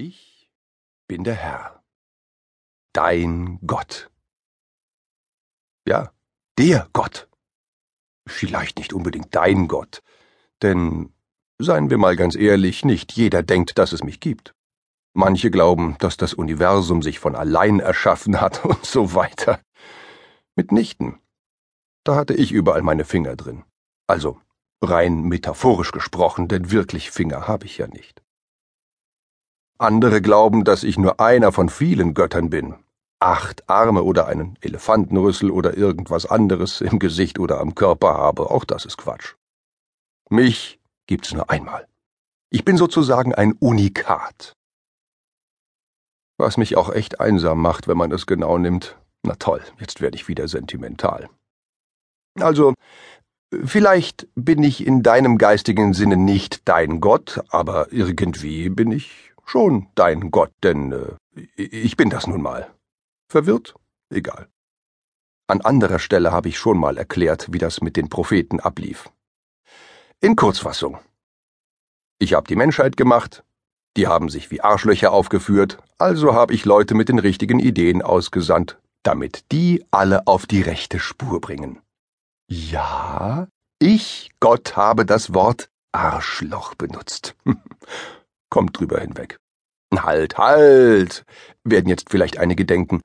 Ich bin der Herr, dein Gott. Ja, der Gott. Vielleicht nicht unbedingt dein Gott, denn, seien wir mal ganz ehrlich, nicht jeder denkt, dass es mich gibt. Manche glauben, dass das Universum sich von allein erschaffen hat und so weiter. Mitnichten. Da hatte ich überall meine Finger drin. Also rein metaphorisch gesprochen, denn wirklich Finger habe ich ja nicht. Andere glauben, dass ich nur einer von vielen Göttern bin. Acht Arme oder einen Elefantenrüssel oder irgendwas anderes im Gesicht oder am Körper habe, auch das ist Quatsch. Mich gibt's nur einmal. Ich bin sozusagen ein Unikat. Was mich auch echt einsam macht, wenn man es genau nimmt. Na toll, jetzt werde ich wieder sentimental. Also, vielleicht bin ich in deinem geistigen Sinne nicht dein Gott, aber irgendwie bin ich Schon dein Gott, denn äh, ich bin das nun mal. Verwirrt? Egal. An anderer Stelle habe ich schon mal erklärt, wie das mit den Propheten ablief. In Kurzfassung. Ich habe die Menschheit gemacht, die haben sich wie Arschlöcher aufgeführt, also habe ich Leute mit den richtigen Ideen ausgesandt, damit die alle auf die rechte Spur bringen. Ja, ich, Gott, habe das Wort Arschloch benutzt. Kommt drüber hinweg. Halt, halt, werden jetzt vielleicht einige denken.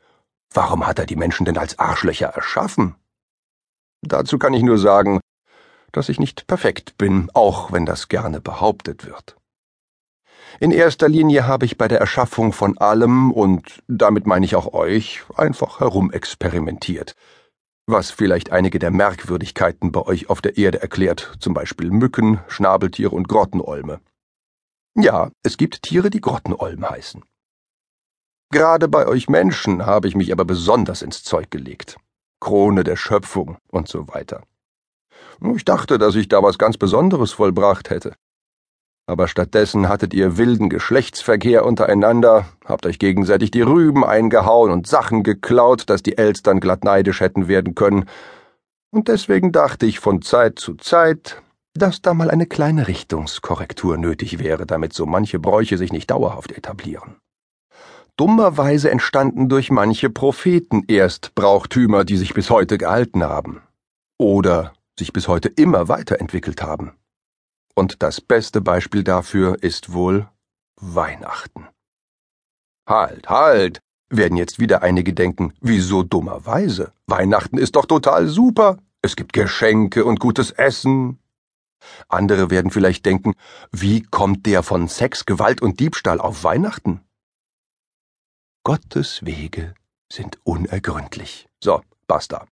Warum hat er die Menschen denn als Arschlöcher erschaffen? Dazu kann ich nur sagen, dass ich nicht perfekt bin, auch wenn das gerne behauptet wird. In erster Linie habe ich bei der Erschaffung von allem, und damit meine ich auch euch, einfach herumexperimentiert. Was vielleicht einige der Merkwürdigkeiten bei euch auf der Erde erklärt, zum Beispiel Mücken, Schnabeltiere und Grottenolme. Ja, es gibt Tiere, die Grottenolm heißen. Gerade bei euch Menschen habe ich mich aber besonders ins Zeug gelegt. Krone der Schöpfung und so weiter. Ich dachte, dass ich da was ganz Besonderes vollbracht hätte. Aber stattdessen hattet ihr wilden Geschlechtsverkehr untereinander, habt euch gegenseitig die Rüben eingehauen und Sachen geklaut, dass die Elstern glatt neidisch hätten werden können. Und deswegen dachte ich von Zeit zu Zeit, dass da mal eine kleine Richtungskorrektur nötig wäre, damit so manche Bräuche sich nicht dauerhaft etablieren. Dummerweise entstanden durch manche Propheten erst Brauchtümer, die sich bis heute gehalten haben. Oder sich bis heute immer weiterentwickelt haben. Und das beste Beispiel dafür ist wohl Weihnachten. Halt, halt, werden jetzt wieder einige denken, wieso dummerweise? Weihnachten ist doch total super. Es gibt Geschenke und gutes Essen, andere werden vielleicht denken, wie kommt der von Sex, Gewalt und Diebstahl auf Weihnachten? Gottes Wege sind unergründlich. So, basta.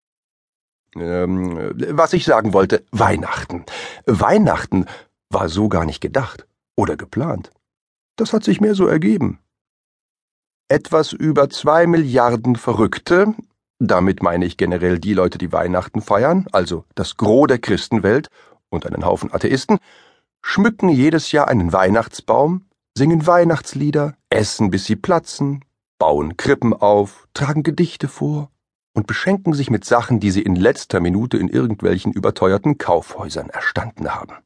Ähm, was ich sagen wollte, Weihnachten. Weihnachten war so gar nicht gedacht oder geplant. Das hat sich mehr so ergeben. Etwas über zwei Milliarden Verrückte, damit meine ich generell die Leute, die Weihnachten feiern, also das Gros der Christenwelt, und einen Haufen Atheisten, schmücken jedes Jahr einen Weihnachtsbaum, singen Weihnachtslieder, essen bis sie platzen, bauen Krippen auf, tragen Gedichte vor und beschenken sich mit Sachen, die sie in letzter Minute in irgendwelchen überteuerten Kaufhäusern erstanden haben.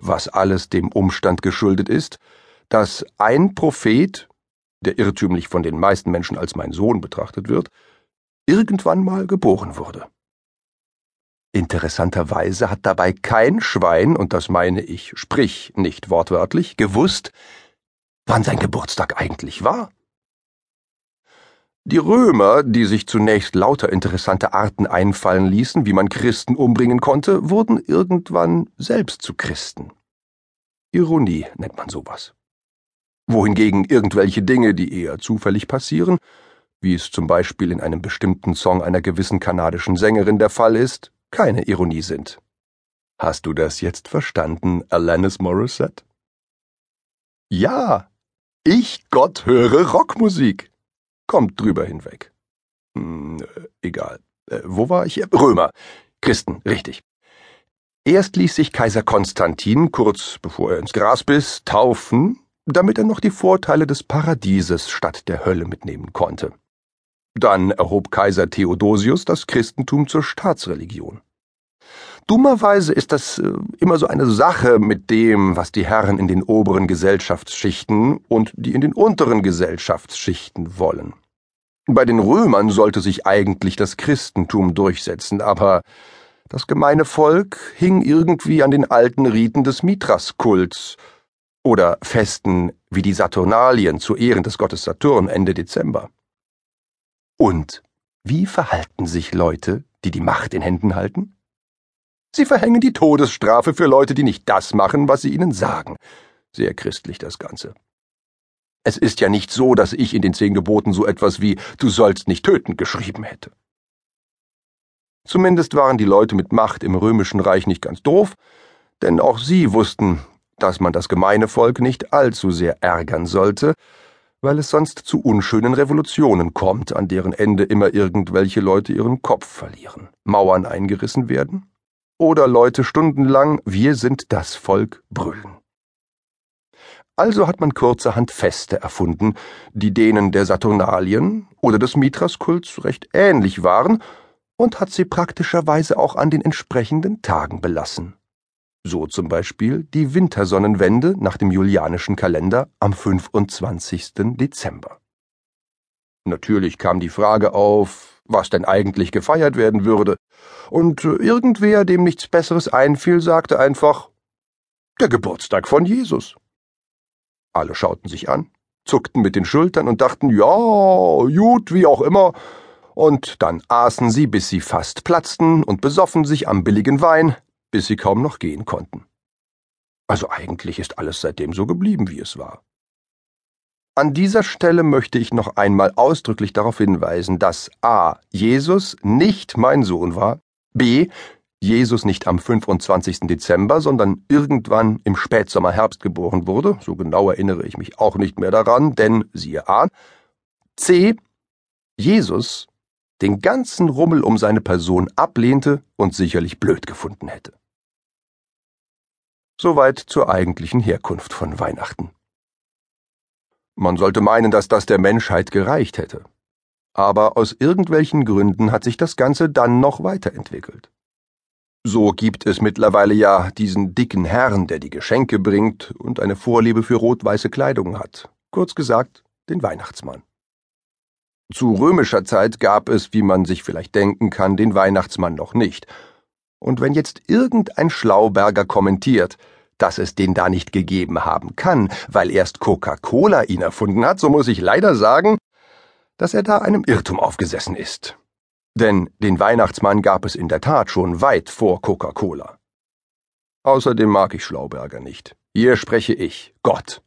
Was alles dem Umstand geschuldet ist, dass ein Prophet, der irrtümlich von den meisten Menschen als mein Sohn betrachtet wird, irgendwann mal geboren wurde. Interessanterweise hat dabei kein Schwein, und das meine ich, sprich nicht wortwörtlich, gewusst, wann sein Geburtstag eigentlich war. Die Römer, die sich zunächst lauter interessante Arten einfallen ließen, wie man Christen umbringen konnte, wurden irgendwann selbst zu Christen. Ironie nennt man sowas. Wohingegen irgendwelche Dinge, die eher zufällig passieren, wie es zum Beispiel in einem bestimmten Song einer gewissen kanadischen Sängerin der Fall ist, keine Ironie sind. Hast du das jetzt verstanden, Alanis Morissette? Ja, ich Gott höre Rockmusik. Kommt drüber hinweg. Hm, äh, egal. Äh, wo war ich? Römer. Christen, richtig. Erst ließ sich Kaiser Konstantin, kurz bevor er ins Gras biss, taufen, damit er noch die Vorteile des Paradieses statt der Hölle mitnehmen konnte. Dann erhob Kaiser Theodosius das Christentum zur Staatsreligion. Dummerweise ist das äh, immer so eine Sache mit dem, was die Herren in den oberen Gesellschaftsschichten und die in den unteren Gesellschaftsschichten wollen. Bei den Römern sollte sich eigentlich das Christentum durchsetzen, aber das gemeine Volk hing irgendwie an den alten Riten des Mithraskults oder Festen wie die Saturnalien zu Ehren des Gottes Saturn Ende Dezember. Und wie verhalten sich Leute, die die Macht in Händen halten? Sie verhängen die Todesstrafe für Leute, die nicht das machen, was sie ihnen sagen. Sehr christlich das Ganze. Es ist ja nicht so, dass ich in den zehn Geboten so etwas wie Du sollst nicht töten geschrieben hätte. Zumindest waren die Leute mit Macht im römischen Reich nicht ganz doof, denn auch sie wussten, dass man das gemeine Volk nicht allzu sehr ärgern sollte, weil es sonst zu unschönen Revolutionen kommt, an deren Ende immer irgendwelche Leute ihren Kopf verlieren, Mauern eingerissen werden oder Leute stundenlang Wir sind das Volk brüllen. Also hat man kurzerhand Feste erfunden, die denen der Saturnalien oder des Mithraskults recht ähnlich waren und hat sie praktischerweise auch an den entsprechenden Tagen belassen. So zum Beispiel die Wintersonnenwende nach dem julianischen Kalender am 25. Dezember. Natürlich kam die Frage auf, was denn eigentlich gefeiert werden würde, und irgendwer, dem nichts Besseres einfiel, sagte einfach Der Geburtstag von Jesus. Alle schauten sich an, zuckten mit den Schultern und dachten, ja, gut, wie auch immer, und dann aßen sie, bis sie fast platzten und besoffen sich am billigen Wein, bis sie kaum noch gehen konnten. Also eigentlich ist alles seitdem so geblieben, wie es war. An dieser Stelle möchte ich noch einmal ausdrücklich darauf hinweisen, dass a. Jesus nicht mein Sohn war, b. Jesus nicht am 25. Dezember, sondern irgendwann im Spätsommer Herbst geboren wurde, so genau erinnere ich mich auch nicht mehr daran, denn siehe a. c. Jesus den ganzen Rummel um seine Person ablehnte und sicherlich blöd gefunden hätte. Soweit zur eigentlichen Herkunft von Weihnachten. Man sollte meinen, dass das der Menschheit gereicht hätte. Aber aus irgendwelchen Gründen hat sich das Ganze dann noch weiterentwickelt. So gibt es mittlerweile ja diesen dicken Herrn, der die Geschenke bringt und eine Vorliebe für rot-weiße Kleidung hat. Kurz gesagt, den Weihnachtsmann. Zu römischer Zeit gab es, wie man sich vielleicht denken kann, den Weihnachtsmann noch nicht. Und wenn jetzt irgendein Schlauberger kommentiert, dass es den da nicht gegeben haben kann, weil erst Coca-Cola ihn erfunden hat, so muss ich leider sagen, dass er da einem Irrtum aufgesessen ist. Denn den Weihnachtsmann gab es in der Tat schon weit vor Coca-Cola. Außerdem mag ich Schlauberger nicht. Hier spreche ich, Gott.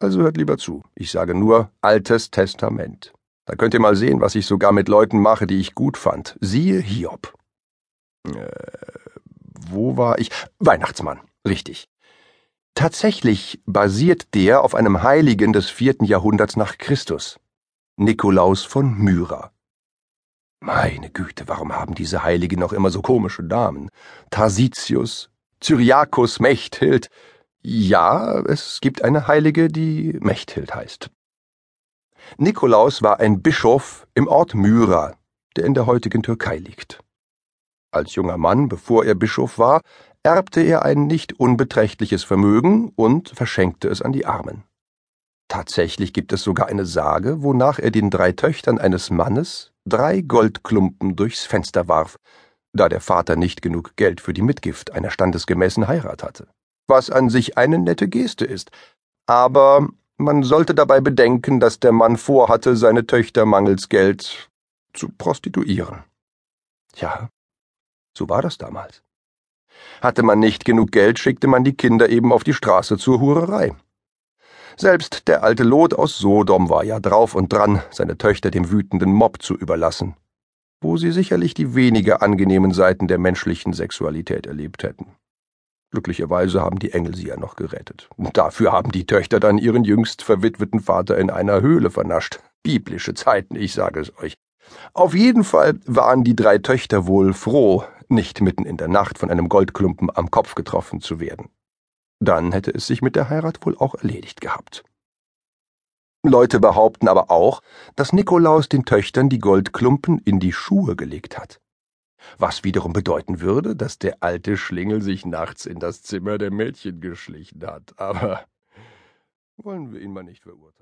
Also hört lieber zu. Ich sage nur Altes Testament. Da könnt ihr mal sehen, was ich sogar mit Leuten mache, die ich gut fand. Siehe Hiob. Äh, wo war ich? Weihnachtsmann, richtig. Tatsächlich basiert der auf einem Heiligen des vierten Jahrhunderts nach Christus, Nikolaus von Myra. Meine Güte, warum haben diese Heiligen noch immer so komische Namen? Tarsitius, Cyriakus, Mechthild. Ja, es gibt eine Heilige, die Mechthild heißt. Nikolaus war ein Bischof im Ort Myra, der in der heutigen Türkei liegt. Als junger Mann, bevor er Bischof war, erbte er ein nicht unbeträchtliches Vermögen und verschenkte es an die Armen. Tatsächlich gibt es sogar eine Sage, wonach er den drei Töchtern eines Mannes drei Goldklumpen durchs Fenster warf, da der Vater nicht genug Geld für die Mitgift einer standesgemäßen Heirat hatte. Was an sich eine nette Geste ist. Aber man sollte dabei bedenken, dass der Mann vorhatte, seine Töchter mangels Geld zu prostituieren. Ja, so war das damals. Hatte man nicht genug Geld, schickte man die Kinder eben auf die Straße zur Hurerei. Selbst der alte Lot aus Sodom war ja drauf und dran, seine Töchter dem wütenden Mob zu überlassen, wo sie sicherlich die weniger angenehmen Seiten der menschlichen Sexualität erlebt hätten. Glücklicherweise haben die Engel sie ja noch gerettet. Und dafür haben die Töchter dann ihren jüngst verwitweten Vater in einer Höhle vernascht. Biblische Zeiten, ich sage es euch. Auf jeden Fall waren die drei Töchter wohl froh, nicht mitten in der Nacht von einem Goldklumpen am Kopf getroffen zu werden. Dann hätte es sich mit der Heirat wohl auch erledigt gehabt. Leute behaupten aber auch, dass Nikolaus den Töchtern die Goldklumpen in die Schuhe gelegt hat. Was wiederum bedeuten würde, dass der alte Schlingel sich nachts in das Zimmer der Mädchen geschlichen hat. Aber wollen wir ihn mal nicht verurteilen.